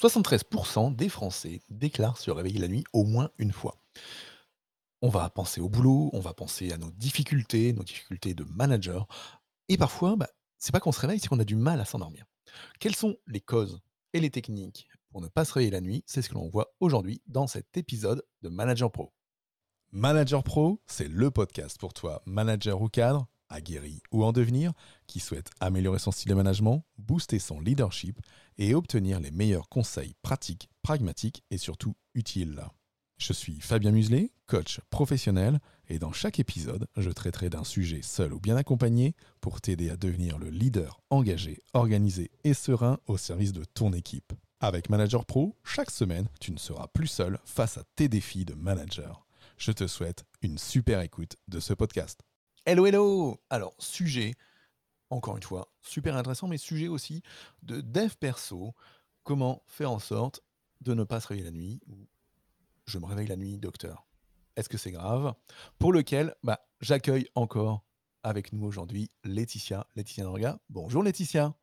73% des Français déclarent se réveiller la nuit au moins une fois. On va penser au boulot, on va penser à nos difficultés, nos difficultés de manager. Et parfois, bah, c'est pas qu'on se réveille, c'est qu'on a du mal à s'endormir. Quelles sont les causes et les techniques pour ne pas se réveiller la nuit? C'est ce que l'on voit aujourd'hui dans cet épisode de Manager Pro. Manager Pro, c'est le podcast pour toi, manager ou cadre, aguerri ou en devenir, qui souhaite améliorer son style de management, booster son leadership et obtenir les meilleurs conseils pratiques, pragmatiques et surtout utiles. Je suis Fabien Muselet, coach professionnel, et dans chaque épisode, je traiterai d'un sujet seul ou bien accompagné pour t'aider à devenir le leader engagé, organisé et serein au service de ton équipe. Avec Manager Pro, chaque semaine, tu ne seras plus seul face à tes défis de manager. Je te souhaite une super écoute de ce podcast. Hello, hello Alors, sujet encore une fois, super intéressant, mais sujet aussi de dev perso. Comment faire en sorte de ne pas se réveiller la nuit ou je me réveille la nuit, docteur. Est-ce que c'est grave? Pour lequel, bah, j'accueille encore avec nous aujourd'hui Laetitia, Laetitia Norga. Bonjour Laetitia.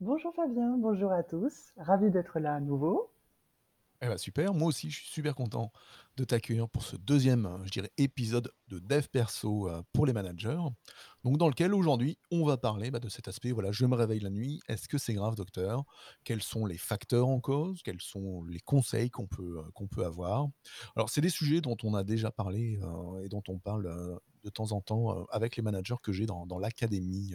Bonjour Fabien, bonjour à tous. Ravi d'être là à nouveau. Eh ben super, moi aussi je suis super content de t'accueillir pour ce deuxième, je dirais, épisode de Dev Perso pour les managers. Donc dans lequel aujourd'hui on va parler bah, de cet aspect, voilà, je me réveille la nuit, est-ce que c'est grave docteur? Quels sont les facteurs en cause? Quels sont les conseils qu'on peut, qu'on peut avoir? Alors c'est des sujets dont on a déjà parlé et dont on parle de temps en temps avec les managers que j'ai dans, l'académie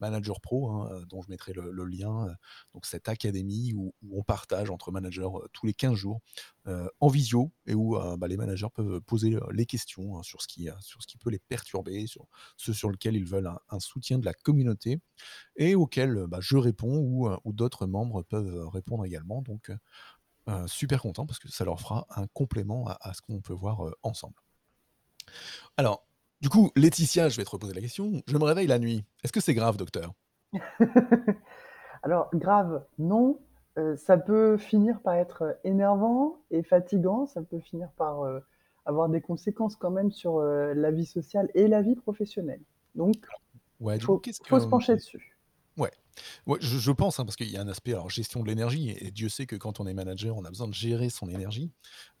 Manager Pro, hein, dont je mettrai le, lien. donc cette académie où, on partage entre managers tous les 15 jours en visio et où bah, les managers peuvent poser les questions hein, sur, ce qui, sur ce qui peut les perturber, sur ce sur lequel ils veulent un, soutien de la communauté et auquel bah, je réponds ou, d'autres membres peuvent répondre également. Donc super content parce que ça leur fera un complément à ce qu'on peut voir ensemble. Alors, du coup, Laetitia, je vais te reposer la question. Je me réveille la nuit. Est-ce que c'est grave, docteur? Alors, grave, non. Euh, ça peut finir par être énervant et fatigant. Ça peut finir par euh, avoir des conséquences quand même sur euh, la vie sociale et la vie professionnelle. Donc, il faut, faut se pencher dessus. Ouais. Ouais, je, pense, hein, parce qu'il y a un aspect, alors gestion de l'énergie, et, Dieu sait que quand on est manager, on a besoin de gérer son énergie,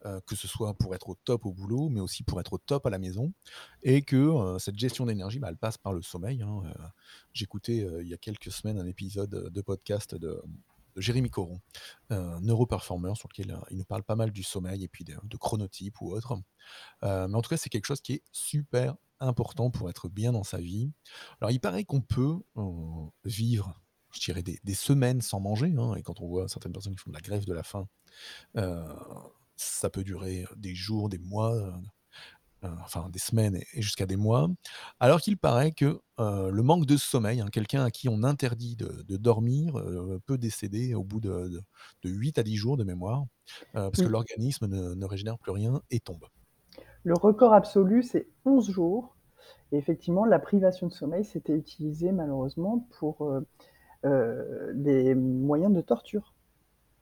euh, que ce soit pour être au top au boulot, mais aussi pour être au top à la maison, et que euh, cette gestion d'énergie, bah, elle passe par le sommeil. hein. Euh, J'écoutais il y a quelques semaines un épisode de podcast de, de Jérémy Coron, un neuroperformer, sur lequel il nous parle pas mal du sommeil et puis de, de chronotype ou autre. mais en tout cas, c'est quelque chose qui est super important pour être bien dans sa vie. Alors, il paraît qu'on peut vivre je dirais, des, semaines sans manger. Hein, et quand on voit certaines personnes qui font de la grève de la faim, euh, ça peut durer des jours, des mois, euh, euh, enfin des semaines et, jusqu'à des mois. Alors qu'il paraît que le manque de sommeil, hein, quelqu'un à qui on interdit de, dormir, peut décéder au bout de, 8 à 10 jours de mémoire, parce que l'organisme ne, ne régénère plus rien et tombe. Le record absolu, c'est 11 jours. Et effectivement, la privation de sommeil, s'était utilisée malheureusement pour euh, des moyens de torture.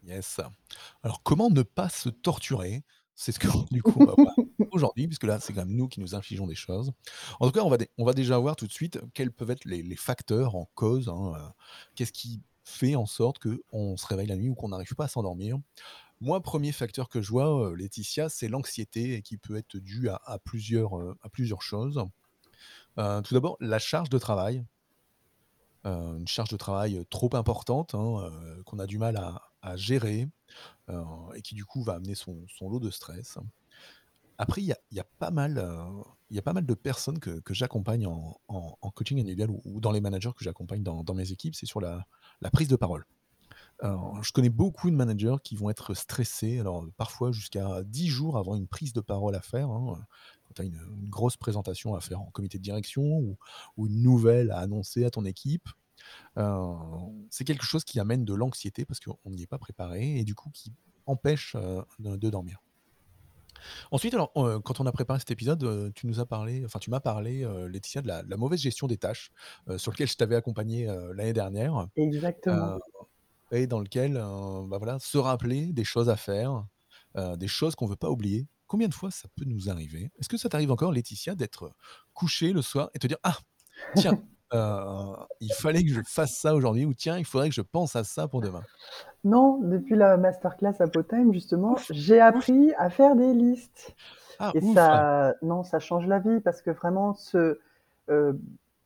Yes. Alors, comment ne pas se torturer? C'est ce que du coup on va voir aujourd'hui, puisque là, c'est quand même nous qui nous infligeons des choses. En tout cas, on va, on va déjà voir tout de suite quels peuvent être les, facteurs en cause. Hein, euh, qu'est-ce qui fait en sorte qu'on se réveille la nuit ou qu'on n'arrive pas à s'endormir moi, premier facteur que je vois, euh, Laetitia, c'est l'anxiété qui peut être due à, plusieurs, à plusieurs choses. tout d'abord, la charge de travail. Euh, une charge de travail trop importante, hein, qu'on a du mal à, gérer, et qui du coup va amener son, lot de stress. Après, il y a, pas mal, il y a pas mal de personnes que, j'accompagne en, coaching individuel ou, dans les managers que j'accompagne dans, mes équipes, c'est sur la, prise de parole. Je connais beaucoup de managers qui vont être stressés, alors parfois jusqu'à 10 jours avant une prise de parole à faire. Hein, tu as une, grosse présentation à faire en comité de direction ou, une nouvelle à annoncer à ton équipe, euh, c'est quelque chose qui amène de l'anxiété parce qu'on n'y est pas préparé et du coup qui empêche euh, de, dormir. Ensuite, alors, quand on a préparé cet épisode, tu nous as parlé, enfin, tu m'as parlé, heu, Laetitia, de la de la mauvaise gestion des tâches, sur lequel je t'avais accompagné, l'année dernière, Exactement. Et dans lequel, heu, bah, voilà, se rappeler des choses à faire, heu, des choses qu'on veut pas oublier. Combien de fois ça peut nous arriver? Est-ce que ça t'arrive encore, Laetitia, d'être, couchée le soir et te dire: «Ah, tiens, heu, il fallait que je fasse ça aujourd'hui» ou «Tiens, il faudrait que je pense à ça pour demain»? Non, depuis la masterclass Apotime justement, Ouf! j'ai appris à faire des listes Ah et ouf! ça non, ça change la vie parce que vraiment se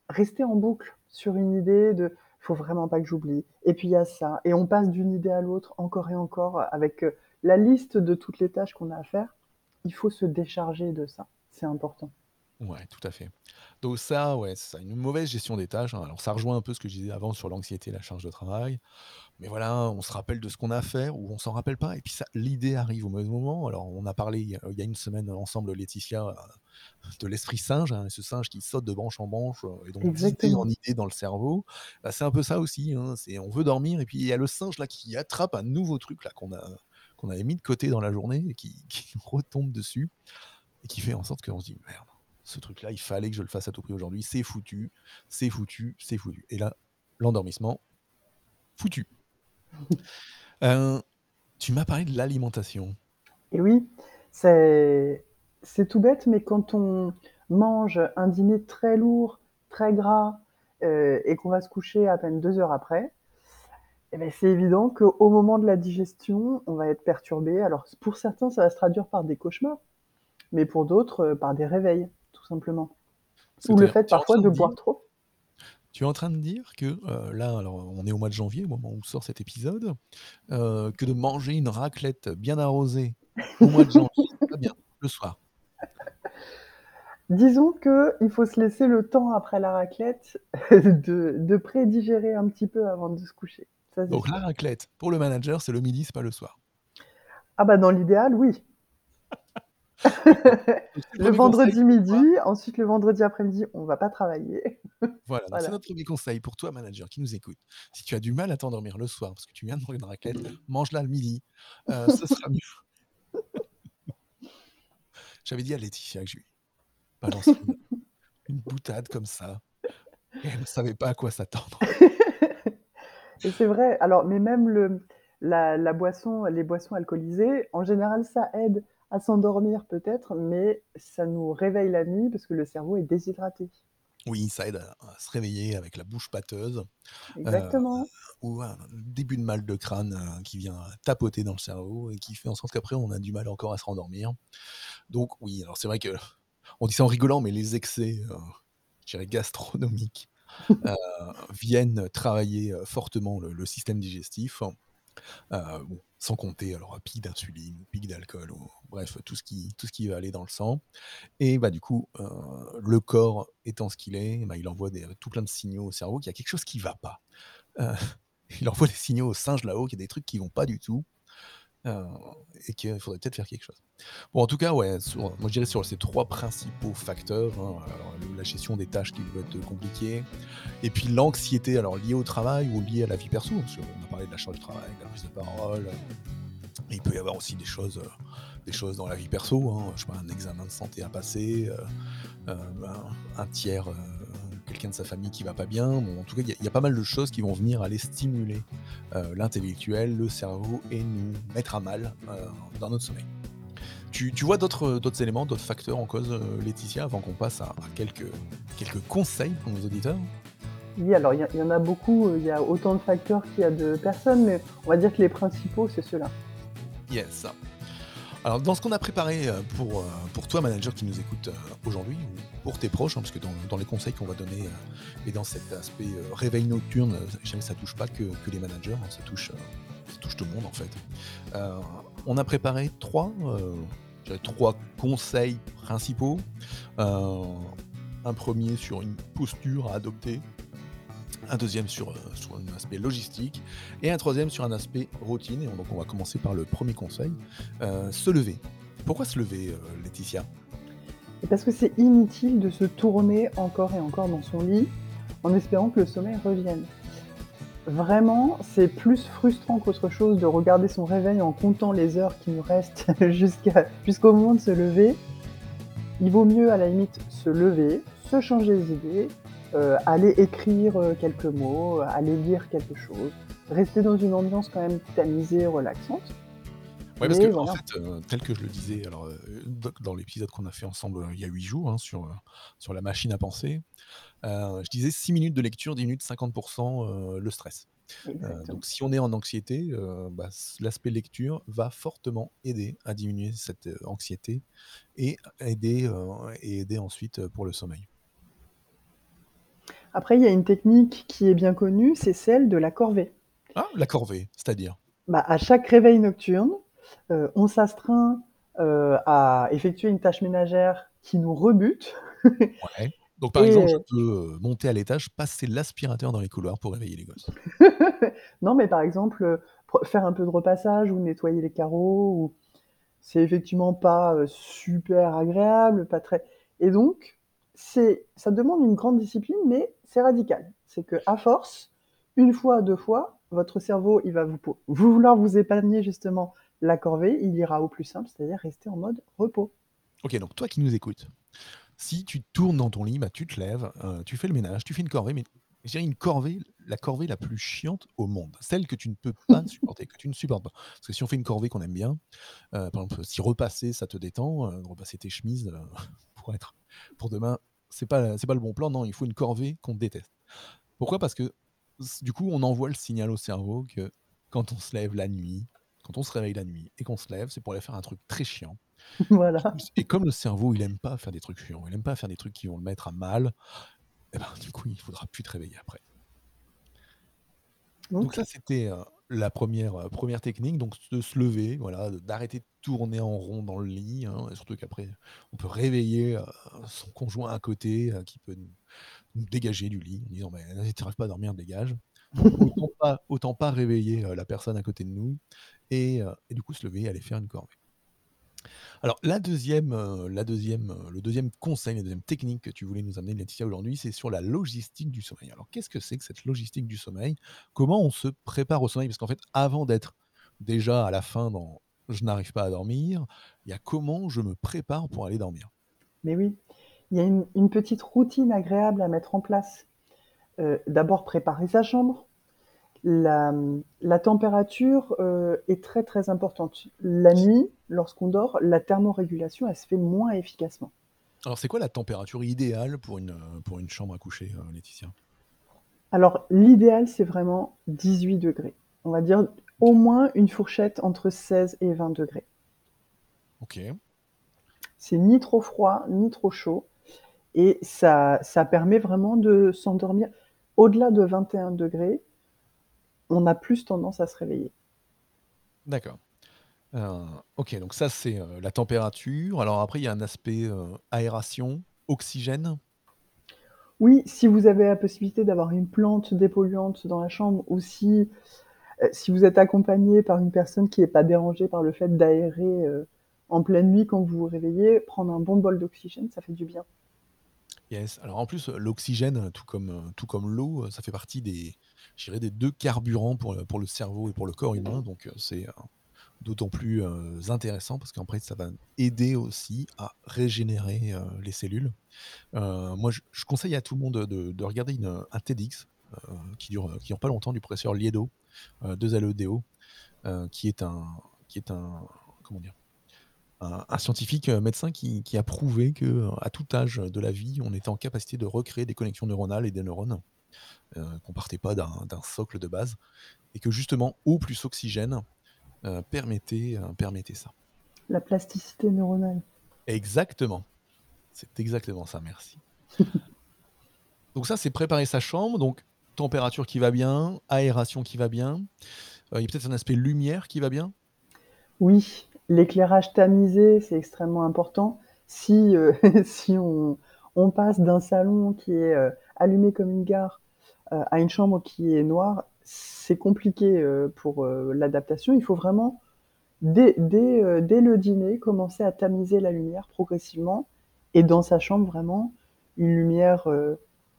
rester en boucle sur une idée de: «Faut vraiment pas que j'oublie» et puis il y a ça et on passe d'une idée à l'autre encore et encore avec, heu, la liste de toutes les tâches qu'on a à faire. Il faut se décharger de ça, c'est important. Ouais, tout à fait. Donc ça, ouais, c'est ça, une mauvaise gestion des tâches, hein. Alors ça rejoint un peu ce que je disais avant sur l'anxiété et la charge de travail. Mais voilà, on se rappelle de ce qu'on a à faire ou on s'en rappelle pas et puis ça l'idée arrive au mauvais moment. Alors on a parlé il y a il y a une semaine ensemble, Laetitia, de l'esprit singe, hein, ce singe qui saute de branche en branche, heu et donc d'idée en Exactement. idée dans le cerveau. Bah, c'est un peu ça aussi, hein, c'est on veut dormir et puis il y a le singe là qui attrape un nouveau truc là qu'on a qu'on avait mis de côté dans la journée et qui qui retombe dessus et qui fait en sorte qu'on se dit: «Merde, ce truc-là, il fallait que je le fasse à tout prix aujourd'hui, c'est foutu, c'est foutu, c'est foutu» et là, l'endormissement, foutu. Heu, tu m'as parlé de l'alimentation. Et oui, c'est tout bête, mais quand on mange un dîner très lourd, très gras, heu et qu'on va se coucher à peine 2 heures après, et beh, c'est évident qu'au moment de la digestion, on va être perturbé. Alors pour certains, ça va se traduire par des cauchemars, mais pour d'autres, heu, par des réveils, simplement. Ou le fait parfois de boire trop. tu es en train de dire que, heu, là, alors on est au mois de janvier, au moment où sort cet épisode, heu, que de manger une raclette bien arrosée au mois de janvier, c'est pas bien, le soir. Disons qu'il faut se laisser le temps après la raclette de de prédigérer un petit peu avant de se coucher. Ça, Donc la raclette, pour le manager, c'est le midi, c'est pas le soir. Ah bah, dans l'idéal, oui. Le Le 1er conseil vendredi midi, ensuite le vendredi après-midi, on va pas travailler. voilà, c'est notre 1er conseil pour toi, manager qui nous écoute. Si tu as du mal à t'endormir le soir parce que tu viens de manger une raclette, mange-la le midi, heu, ce sera mieux. J'avais dit à Laetitia que je lui balancerais une une boutade comme ça et elle ne savait pas à quoi s'attendre. Et c'est vrai, alors mais même le la la boisson les boissons alcoolisées, en général, ça aide à s'endormir peut-être, mais ça nous réveille la nuit parce que le cerveau est déshydraté. Oui, ça aide à à se réveiller avec la bouche pâteuse, heu, Exactement. ou un début de mal de crâne, heu, qui vient tapoter dans le cerveau et qui fait en sorte qu'après on a du mal encore à se rendormir. Donc oui, alors c'est vrai qu'on dit ça en rigolant, mais les excès, heu, je dirais gastronomiques, viennent travailler, fortement le le système digestif. Bon, sans compter alors pic d'insuline, pic d'alcool bref, tout ce qui tout ce qui va aller dans le sang et bah, du coup, heu, le corps étant ce qu'il est, bah, il envoie des tout plein de signaux au cerveau qu'il y a quelque chose qui va pas. Heu, il envoie des signaux au singe là-haut qu'il y a des trucs qui vont pas du tout, heu et qu'il faudrait peut-être faire quelque chose. Bon, en tout cas, ouais, moi je dirais sur ces 3 principaux facteurs, hein, la gestion des tâches qui peuvent être compliquées et puis l'anxiété, alors liée au travail ou liée à la vie perso, parce qu'on a parlé de la charge de travail, de la prise de parole, il peut y avoir aussi des choses, heu, des choses dans la vie perso, hein, je sais pas, un examen de santé à passer, heu heu, un tiers, quelqu'un de sa famille qui va pas bien. Bon, en tout cas, il y a il y a pas mal de choses qui vont venir aller stimuler, heu, l'intellectuel, le cerveau et nous mettre à mal, heu, dans notre sommeil. Tu tu vois d'autres, d'autres éléments, d'autres facteurs en cause, heu, Laetitia, avant qu'on passe à à quelques quelques conseils pour nos auditeurs? Oui, alors il y y en a beaucoup, il y a autant de facteurs qu'il y a de personnes, mais on va dire que les principaux, c'est ceux-là. Yes. Alors dans ce qu'on a préparé, heu, pour, heu, pour toi manager qui nous écoute, heu, aujourd'hui ou pour tes proches, hein, parce que dans les conseils qu'on va donner, et dans cet aspect, réveil nocturne, je ça touche pas que que les managers, hein, ça touche, ça touche tout le monde en fait. On a préparé 3, heu, je dirais 3 conseils principaux. Un 1er sur une posture à adopter, un 2e sur, heu, sur un aspect logistique et un 3e sur un aspect routine et donc on va commencer par le 1er conseil, heu, se lever. Pourquoi se lever, heu, Laetitia? Et parce que c'est inutile de se tourner encore et encore dans son lit, en espérant que le sommeil revienne. Vraiment, c'est plus frustrant qu'autre chose de regarder son réveil en comptant les heures qui nous restent jusqu'au moment de se lever. Il vaut mieux à la limite se lever, se changer les idées, heu, aller écrire, heu, quelques mots, aller lire quelque chose, rester dans une ambiance quand même tamisée, relaxante. Ouais, parce qu'en voilà. fait, tel que je le disais alors, dans l'épisode qu'on a fait ensemble, il y a 8 jours, hein, sur, sur la machine à penser, je disais 6 minutes de lecture diminuent de 50 % heu, le stress. Donc si on est en anxiété, bah, l'aspect lecture va fortement aider à diminuer cette, anxiété et aider, et aider ensuite, pour le sommeil. Après, il y a une technique qui est bien connue, c'est celle de la corvée. Ah! La corvée, c'est-à-dire? Bah, à chaque réveil nocturne, heu, on s'astreint, heu, à effectuer une tâche ménagère qui nous rebute Ouais. Donc par et exemple, je peux, heu, monter à l'étage, passer l'aspirateur dans les couloirs pour réveiller les gosses. non, mais par exemple, faire un peu de repassage ou nettoyer les carreaux ou c'est effectivement pas, super agréable, pas très et donc c'est ça demande une grande discipline, mais c'est radical. C'est qu'à force, 1 fois, 2 fois, votre cerveau, il va vous vouloir vous épargner justement la corvée, il ira au plus simple, c'est-à-dire rester en mode repos. OK, donc toi qui nous écoutes, si tu tournes dans ton lit, bah, tu te lèves, heu, tu fais le ménage, tu fais une corvée, mais je dirais une corvée, la corvée la plus chiante au monde, celle que tu ne peux pas supporter, que tu ne supportes pas. Parce que si on fait une corvée qu'on aime bien, heu, par exemple, si repasser ça te détend, heu, repasser tes chemises, pour être pour demain, c'est pas c'est pas le bon plan, non, il faut une corvée qu'on déteste. Pourquoi? Parce que du coup, on envoie le signal au cerveau que quand on se lève la nuit, quand on se réveille la nuit et qu'on se lève, c'est pour aller faire un truc très chiant Voilà. et comme le cerveau, il aime pas faire des trucs chiants, il aime pas faire des trucs qui vont le mettre à mal et ben, du coup, il faudra plus te réveiller après. Donc Donc ça, c'était, heu, la 1re, heu, 1re technique, donc de se lever, voilà, d'arrêter de tourner en rond dans le lit, hein, et surtout qu'après, on peut réveiller, heu, son conjoint à côté, heu, qui peut nous dégager du lit en disant: «Mais vas-y, tu arrives pas à dormir, dégage». Autant pas autant pas réveiller, la personne à côté de nous et et du coup se lever et aller faire une corvée. Alors la 2e, heu, la 2e, heu, le 2e conseil, la 2e technique que tu voulais nous amener Laetitia aujourd'hui, c'est sur la logistique du sommeil. Alors qu'est-ce que c'est que cette logistique du sommeil? Comment on se prépare au sommeil? Parce qu'en fait, avant d'être déjà à la fin dans «je n'arrive pas à dormir», il y a comment je me prépare pour aller dormir? Mais oui, il y a une petite routine agréable à mettre en place. Heu, d'abord préparer sa chambre. La, la température, heu, est très, très importante. La nuit, lorsqu'on dort, la thermorégulation, elle se fait moins efficacement. Alors c'est quoi la température idéale pour une, pour une chambre à coucher, heu, Laetitia? Alors l'idéal, c'est vraiment 18°. On va dire au moins une fourchette entre 16 et 20°. OK. C'est ni trop froid, ni trop chaud et ça ça permet vraiment de s'endormir. Au-delà de 21°, on a plus tendance à se réveiller. D'accord. Heu, OK, donc ça c'est, heu, la température. Alors après il y a un aspect, heu, aération, oxygène? Oui, si vous avez la possibilité d'avoir une plante dépolluante dans la chambre ou si, si vous êtes accompagné par une personne qui est pas dérangée par le fait d'aérer, en pleine nuit quand vous vous réveillez, prendre un bon bol d'oxygène, ça fait du bien. Yes, alors en plus, l'oxygène, tout comme, tout comme l'eau, ça fait partie des je dirais des 2 carburants pour le pour le cerveau et pour le corps humain, donc heu, c'est, heu, d'autant plus, intéressant parce qu'après ça va aider aussi à régénérer, les cellules. Moi je je conseille à tout le monde de de regarder une, un TEDx, qui dure, qui dure pas longtemps du professeur Liedo, heu, 2 L-E-D-O, heu, qui est un qui est un comment dire? Un scientifique, médecin qui qui a prouvé que, à tout âge de la vie, on était en capacité de recréer des connexions neuronales et des neurones, qu'on partait pas d'un socle de base et que justement eau plus oxygène, heu, permettait, heu, permettait ça. La plasticité neuronale. Exactement, c'est exactement ça, merci. Donc ça, c'est préparer sa chambre, donc température qui va bien, aération qui va bien, il y a peut-être un aspect lumière qui va bien? Oui, l'éclairage tamisé, c'est extrêmement important. Si, si on on passe d'un salon qui est, allumé comme une gare, heu, à une chambre qui est noire, c'est compliqué, heu, pour, heu, l'adaptation. Il faut vraiment dès dès, dès le dîner, commencer à tamiser la lumière progressivement et dans sa chambre vraiment une lumière,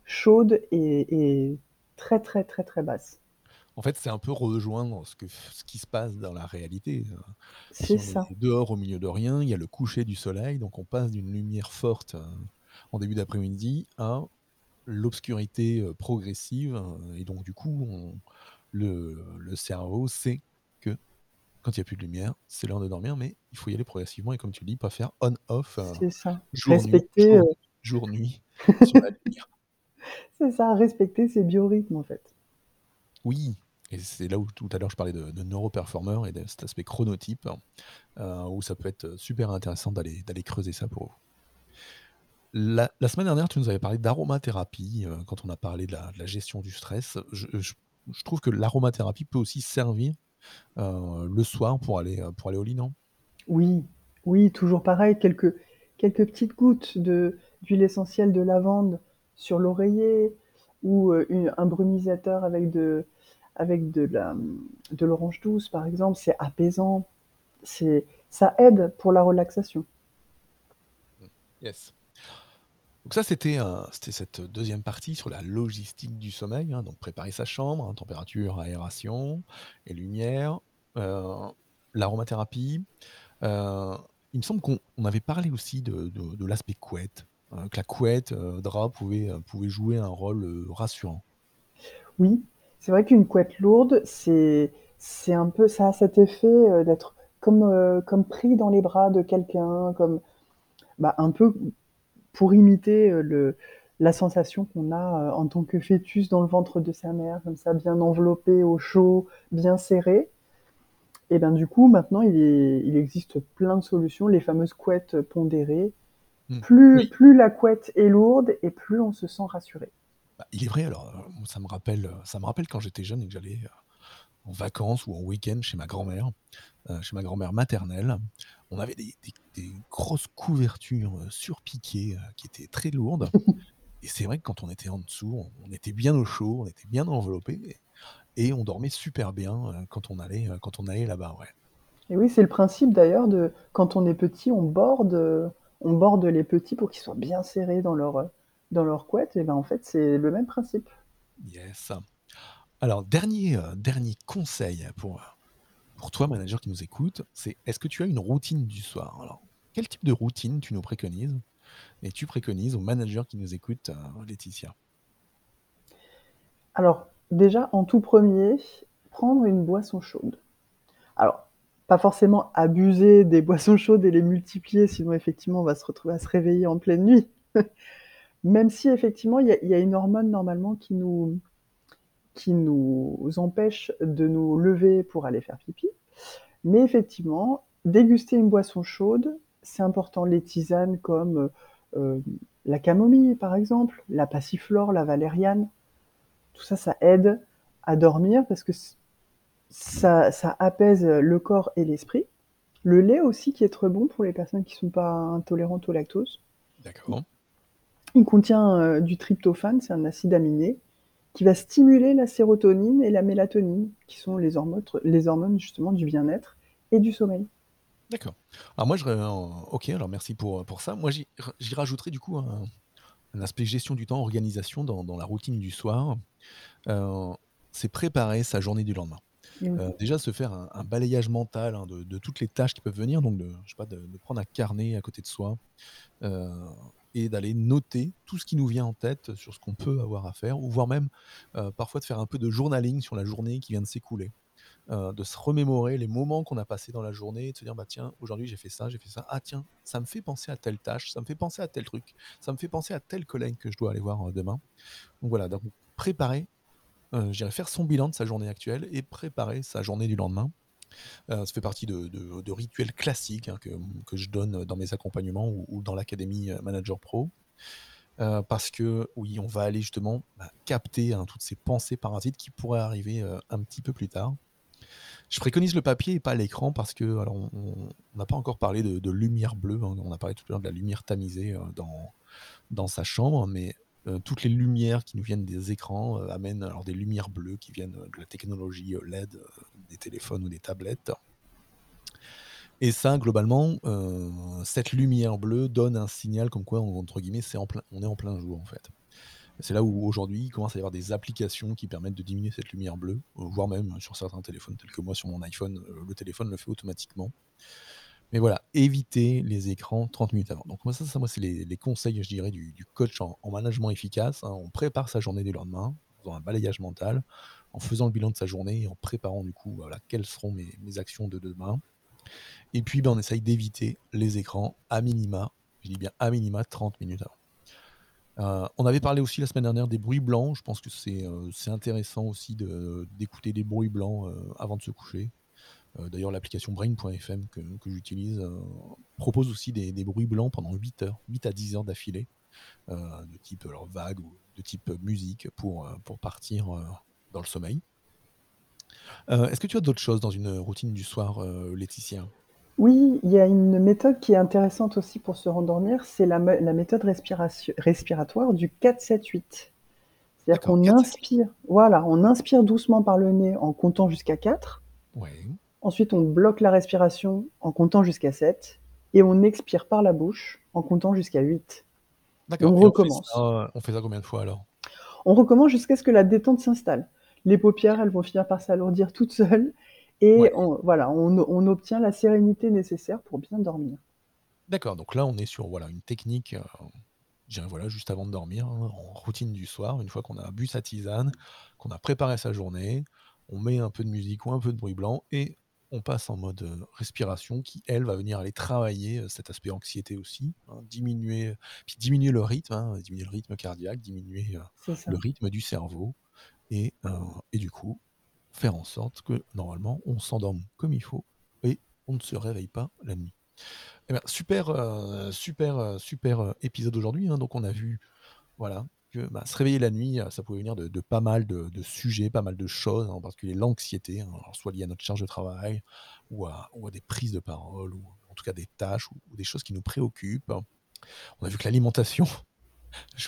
chaude et et très, très, très, très basse. En fait, c'est un peu rejoindre ce que ce qui se passe dans la réalité, si C'est ça. dehors au milieu de rien, il y a le coucher du soleil, donc on passe d'une lumière forte, en début d'après-midi à l'obscurité, heu, progressive, heu et donc du coup, on le le cerveau sait que quand il y a plus de lumière, c'est l'heure de dormir, mais il faut y aller progressivement et comme tu le dis, pas faire on off, heu, C'est ça. jour-nuit, Respecter, jour-nuit sur la lumière. c'est ça, respecter ses biorhythmes, en fait. Oui et c'est là où tout à l'heure je parlais de de neuroperformeurs et de cet aspect chronotype, où ça peut être, super intéressant d'aller d'aller creuser ça pour vous. La la semaine dernière, tu nous avais parlé d'aromathérapie, heu, quand on a parlé de la de la gestion du stress. Je je je trouve que l'aromathérapie peut aussi servir, heu, le soir pour aller, heu, pour aller au lit, non? Oui, oui, toujours pareil, quelques quelques petites gouttes de d'huile essentielle de lavande sur l'oreiller ou, une un brumisateur avec de avec de la, de l'orange douce, par exemple, c'est apaisant, c'est ça aide pour la relaxation. Yes. Donc ça, c'était, heu, c'était cette deuxième partie sur la logistique du sommeil, hein, donc préparer sa chambre, hein, température, aération et lumière, heu, l'aromathérapie. Heu, il me semble qu'on on avait parlé aussi de l'aspect couette, heu, que la couette, heu, drap pouvait, jouer un rôle, rassurant. Oui, c'est vrai qu'une couette lourde, c'est c'est un peu ça cet effet, d'être comme pris dans les bras de quelqu'un, comme, bah, un peu pour imiter, le la sensation qu'on a, heu, en tant que fœtus dans le ventre de sa mère, comme ça, bien enveloppé, au chaud, bien serré et ben, du coup, maintenant, il est il existe plein de solutions, les fameuses couettes pondérées. Mmh. Plus Oui. plus la couette est lourde et plus on se sent rassuré. Bah, il est vrai alors, moi ça me rappelle, ça me rappelle quand j'étais jeune et que j'allais, en vacances ou en week-end chez ma grand-mère, chez ma grand-mère maternelle. On avait des des des grosses couvertures, heu, surpiquées, heu, qui étaient très lourdes et c'est vrai que quand on était en dessous, on on était bien au chaud, on était bien enveloppés et on dormait super bien, heu, quand on allait, quand on allait là-bas, ouais. Et oui, c'est le principe d'ailleurs de quand on est petit, on borde, on borde les petits pour qu'ils soient bien serrés dans leur, dans leur couette et ben, en fait, c'est le même principe. Yes. Alors dernier, dernier conseil pour, pour toi manager qui nous écoute, c'est est-ce que tu as une routine du soir? Alors, quel type de routine tu nous préconises? Et tu préconises aux managers qui nous écoutent, heu, Laetitia? Alors, déjà, en tout premier, prendre une boisson chaude. Alors, pas forcément abuser des boissons chaudes et les multiplier, sinon effectivement, on va se retrouver à se réveiller en pleine nuit. Même si effectivement, il y a une hormone normalement qui nous qui nous empêche de nous lever pour aller faire pipi. Mais effectivement, déguster une boisson chaude, c'est important. Les tisanes comme, heu heu, la camomille, par exemple, la passiflore, la valériane, tout ça, ça aide à dormir parce que ça ça apaise, le corps et l'esprit. Le lait aussi qui est très bon pour les personnes qui sont pas intolérantes au lactose. D'accord, Il contient, heu, du tryptophane, c'est un acide aminé qui va stimuler la sérotonine et la mélatonine, qui sont les hormones justement du bien-être et du sommeil. d'accord. Alors moi je OK, alors merci pour, pour ça. Moi j'y r j'y rajouterais du coup un un aspect gestion du temps, organisation dans dans la routine du soir. Heu, c'est préparer sa journée du lendemain. Oui. Heu, déjà se faire un un balayage mental, hein, de de toutes les tâches qui peuvent venir, donc de je sais pas, de de prendre un carnet à côté de soi, heu et d'aller noter tout ce qui nous vient en tête sur ce qu'on peut avoir à faire ou voire même, heu, parfois de faire un peu de journaling sur la journée qui vient de s'écouler. Heu, de se remémorer les moments qu'on a passés dans la journée et de se dire: «Bah, tiens, aujourd'hui j'ai fait ça, j'ai fait ça. Ah tiens, ça me fait penser à telle tâche, ça me fait penser à tel truc, ça me fait penser à tel collègue que je dois aller voir, heu, demain». Donc voilà, donc préparer, heu, je dirais faire son bilan de sa journée actuelle et préparer sa journée du lendemain. Heu, ça fait partie de rituels classiques, hein, que, que je donne dans mes accompagnements ou dans l'académie, heu, Manager Pro. Heu, parce que oui, on va aller justement, bah, capter, hein, toutes ces pensées parasites qui pourraient arriver, un petit peu plus tard. Je préconise le papier et pas l'écran parce que alors on n'a pas encore parlé de lumière bleue, hein. On a parlé tout à l'heure de la lumière tamisée, dans dans sa chambre, mais heu, toutes les lumières qui nous viennent des écrans, heu, amènent alors des lumières bleues qui viennent, heu, de la technologie, LED, des téléphones ou des tablettes. Et ça, globalement, cette lumière bleue donne un signal comme quoi, entre guillemets, on est en plein jour, en fait. C'est là où aujourd'hui, il commence à y avoir des applications qui permettent de diminuer cette lumière bleue, euh, voire même sur certains téléphones tels que moi sur mon iPhone, le téléphone le fait automatiquement. Mais voilà, éviter les écrans 30 minutes avant. Donc moi ça ça moi c'est les conseils, je dirais, du coach en en management efficace, hein. On prépare sa journée du lendemain, en faisant un balayage mental, en faisant le bilan de sa journée et en préparant du coup, voilà, quelles seront mes actions de demain. Et puis, ben, on essaye d'éviter les écrans à minima, je dis bien à minima 30 minutes avant. Heu, on avait parlé aussi la semaine dernière des bruits blancs. Je pense que c'est, c'est intéressant aussi de d'écouter des bruits blancs, heu, avant de se coucher. Heu, d'ailleurs l'application Brain.fm que que j'utilise, heu, propose aussi des des bruits blancs pendant 8 heures, 8 à 10 heures d'affilée, heu, de type alors vague ou de type musique pour, pour partir, dans le sommeil. Est-ce que tu as d'autres choses dans une routine du soir, heu, Laetitia? Oui, il y a une méthode qui est intéressante aussi pour se rendormir, c'est la méthode respiratoire du 4-7-8. C'est-à-dire qu'on 4-7-8. inspire voilà, on inspire doucement par le nez en comptant jusqu'à 4. Ouais. Ensuite, on bloque la respiration en comptant jusqu'à 7 et on expire par la bouche en comptant jusqu'à 8 et D'accord on et on fait recommence. ça on fait ça combien de fois alors? On recommence jusqu'à ce que la détente s'installe. Les paupières, elles vont finir par s'alourdir toutes seules et Ouais. on voilà, on obtient la sérénité nécessaire pour bien dormir. D'accord, donc là on est sur, voilà, une technique, je dirais, voilà, juste avant de dormir, hein, en routine du soir. Une fois qu'on a bu sa tisane, qu'on a préparé sa journée, on met un peu de musique ou un peu de bruit blanc et on passe en mode, respiration qui, elle, va venir aller travailler, cet aspect anxiété aussi, hein. Diminuer, puis diminuer le rythme, hein, diminuer le rythme cardiaque, diminuer, le rythme du cerveau et du coup, faire en sorte que, normalement, on s'endorme comme il faut et on ne se réveille pas la nuit. Et ben, super, super, super, épisode aujourd'hui, hein. Donc on a vu, voilà, que, bah, se réveiller la nuit, heu, ça pouvait venir de pas mal de sujets, pas mal de choses, en particulier l'anxiété, hein, soit liée à notre charge de travail ou à des prises de parole ou en tout cas des tâches ou des choses qui nous préoccupent. On a vu que l'alimentation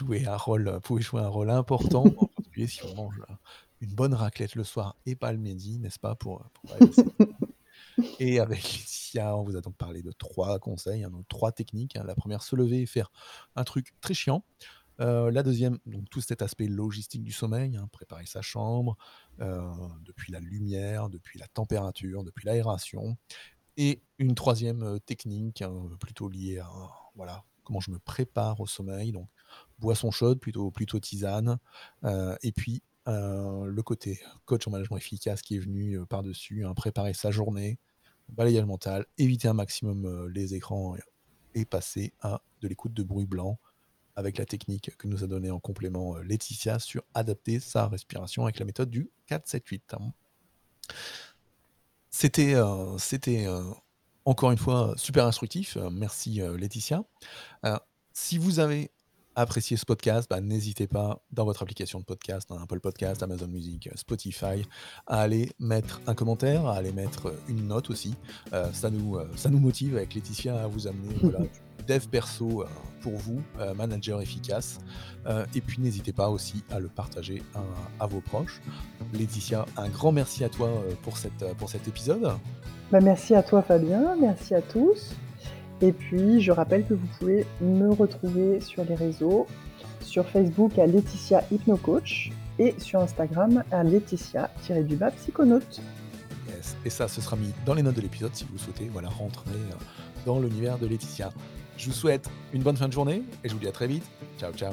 heu, pouvait jouer un rôle important, en particulier si on mange, heu, une bonne raclette le soir et pas le midi, n'est-ce pas? Pour, et avec Laetitia, on vous a donc parlé de 3 conseils, hein, donc 3 techniques, hein. La 1re, se lever et faire un truc très chiant. Heu, la 2e, donc tout cet aspect logistique du sommeil, hein, préparer sa chambre, heu, depuis la lumière, depuis la température, depuis l'aération. Et une 3e, heu, technique, hein, plutôt liée à, voilà, comment je me prépare au sommeil, donc boisson chaude plutôt plutôt tisane, et puis, le côté coach en management efficace qui est venu, par-dessus, hein, préparer sa journée, balayage mental, éviter un maximum, les écrans et passer à de l'écoute de bruit blanc avec la technique que nous a donnée en complément, heu, Laetitia sur adapter sa respiration avec la méthode du 4-7-8. C'était, heu, c'était, heu, encore une fois, super instructif, merci, Laetitia. Si vous avez apprécié ce podcast, bah, n'hésitez pas dans votre application de podcast, hein, Apple Podcast, Amazon Music, Spotify, à aller mettre un commentaire, à aller mettre, une note aussi. Ça nous, ça nous motive avec Laetitia à vous amener, dev perso, heu, pour vous, heu, manager efficace. Heu et puis n'hésitez pas aussi à le partager à à vos proches. Laetitia, un grand merci à toi, pour cet, heu, pour cet épisode. Bah, merci à toi Fabien, merci à tous et puis je rappelle que vous pouvez me retrouver sur les réseaux, sur Facebook à Laetitia Hypno-coach et sur Instagram à Laetitia-du-bas psychonaute. Yes et ça, ce sera mis dans les notes de l'épisode si vous souhaitez, voilà, rentrer, dans l'univers de Laetitia. Je vous souhaite une bonne fin de journée et je vous dis à très vite. Ciao, ciao.